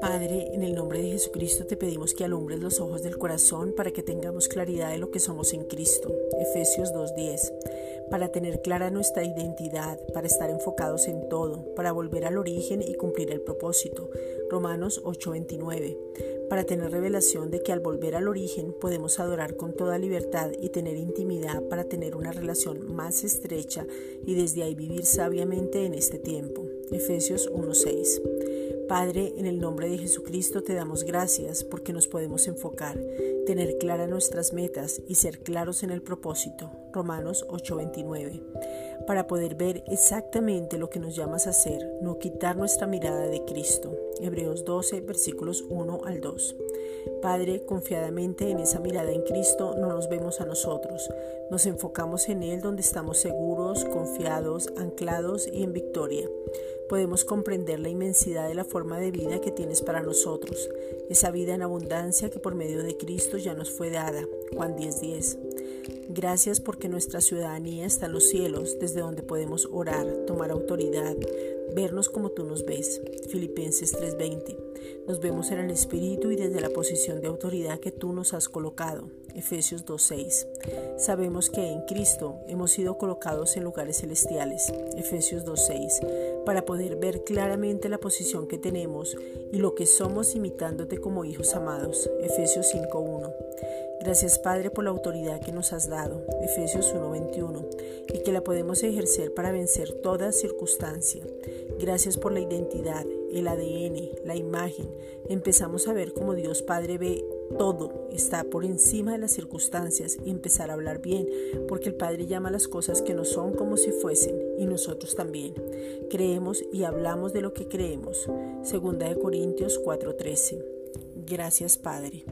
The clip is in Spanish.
Padre, en el nombre de Jesucristo te pedimos que alumbres los ojos del corazón para que tengamos claridad de lo que somos en Cristo. Efesios 2.10. Para tener clara nuestra identidad, para estar enfocados en todo, para volver al origen y cumplir el propósito. Romanos 8.29. Para tener revelación de que al volver al origen podemos adorar con toda libertad y tener intimidad para tener una relación más estrecha y desde ahí vivir sabiamente en este tiempo. Efesios 1.6. Padre, en el nombre de Jesucristo te damos gracias porque nos podemos enfocar, tener claras nuestras metas y ser claros en el propósito. Romanos 8:29. Para poder ver exactamente lo que nos llamas a hacer, no quitar nuestra mirada de Cristo. Hebreos 12, versículos 1 al 2. Padre, confiadamente en esa mirada en Cristo no nos vemos a nosotros, nos enfocamos en Él donde estamos seguros, confiados, anclados y en victoria podemos comprender la inmensidad de la forma de vida que tienes para nosotros, esa vida en abundancia que por medio de Cristo ya nos fue dada. Juan 10:10. Gracias porque nuestra ciudadanía está en los cielos, desde donde podemos orar, tomar autoridad, vernos como tú nos ves. Filipenses 3:20. Nos vemos en el Espíritu y desde la posición de autoridad que tú nos has colocado. Efesios 2:6. Sabemos que en Cristo hemos sido colocados en lugares celestiales. Efesios 2:6. Para poder ver claramente la posición que tenemos y lo que somos imitándote como hijos amados. Efesios 5:1. Gracias Padre por la autoridad que nos has dado, Efesios 1:21, y que la podemos ejercer para vencer toda circunstancia. Gracias por la identidad, el ADN, la imagen. Empezamos a ver como Dios Padre ve todo, está por encima de las circunstancias y empezar a hablar bien, porque el Padre llama las cosas que no son como si fuesen, y nosotros también. Creemos y hablamos de lo que creemos. Segunda de Corintios 4:13. Gracias Padre.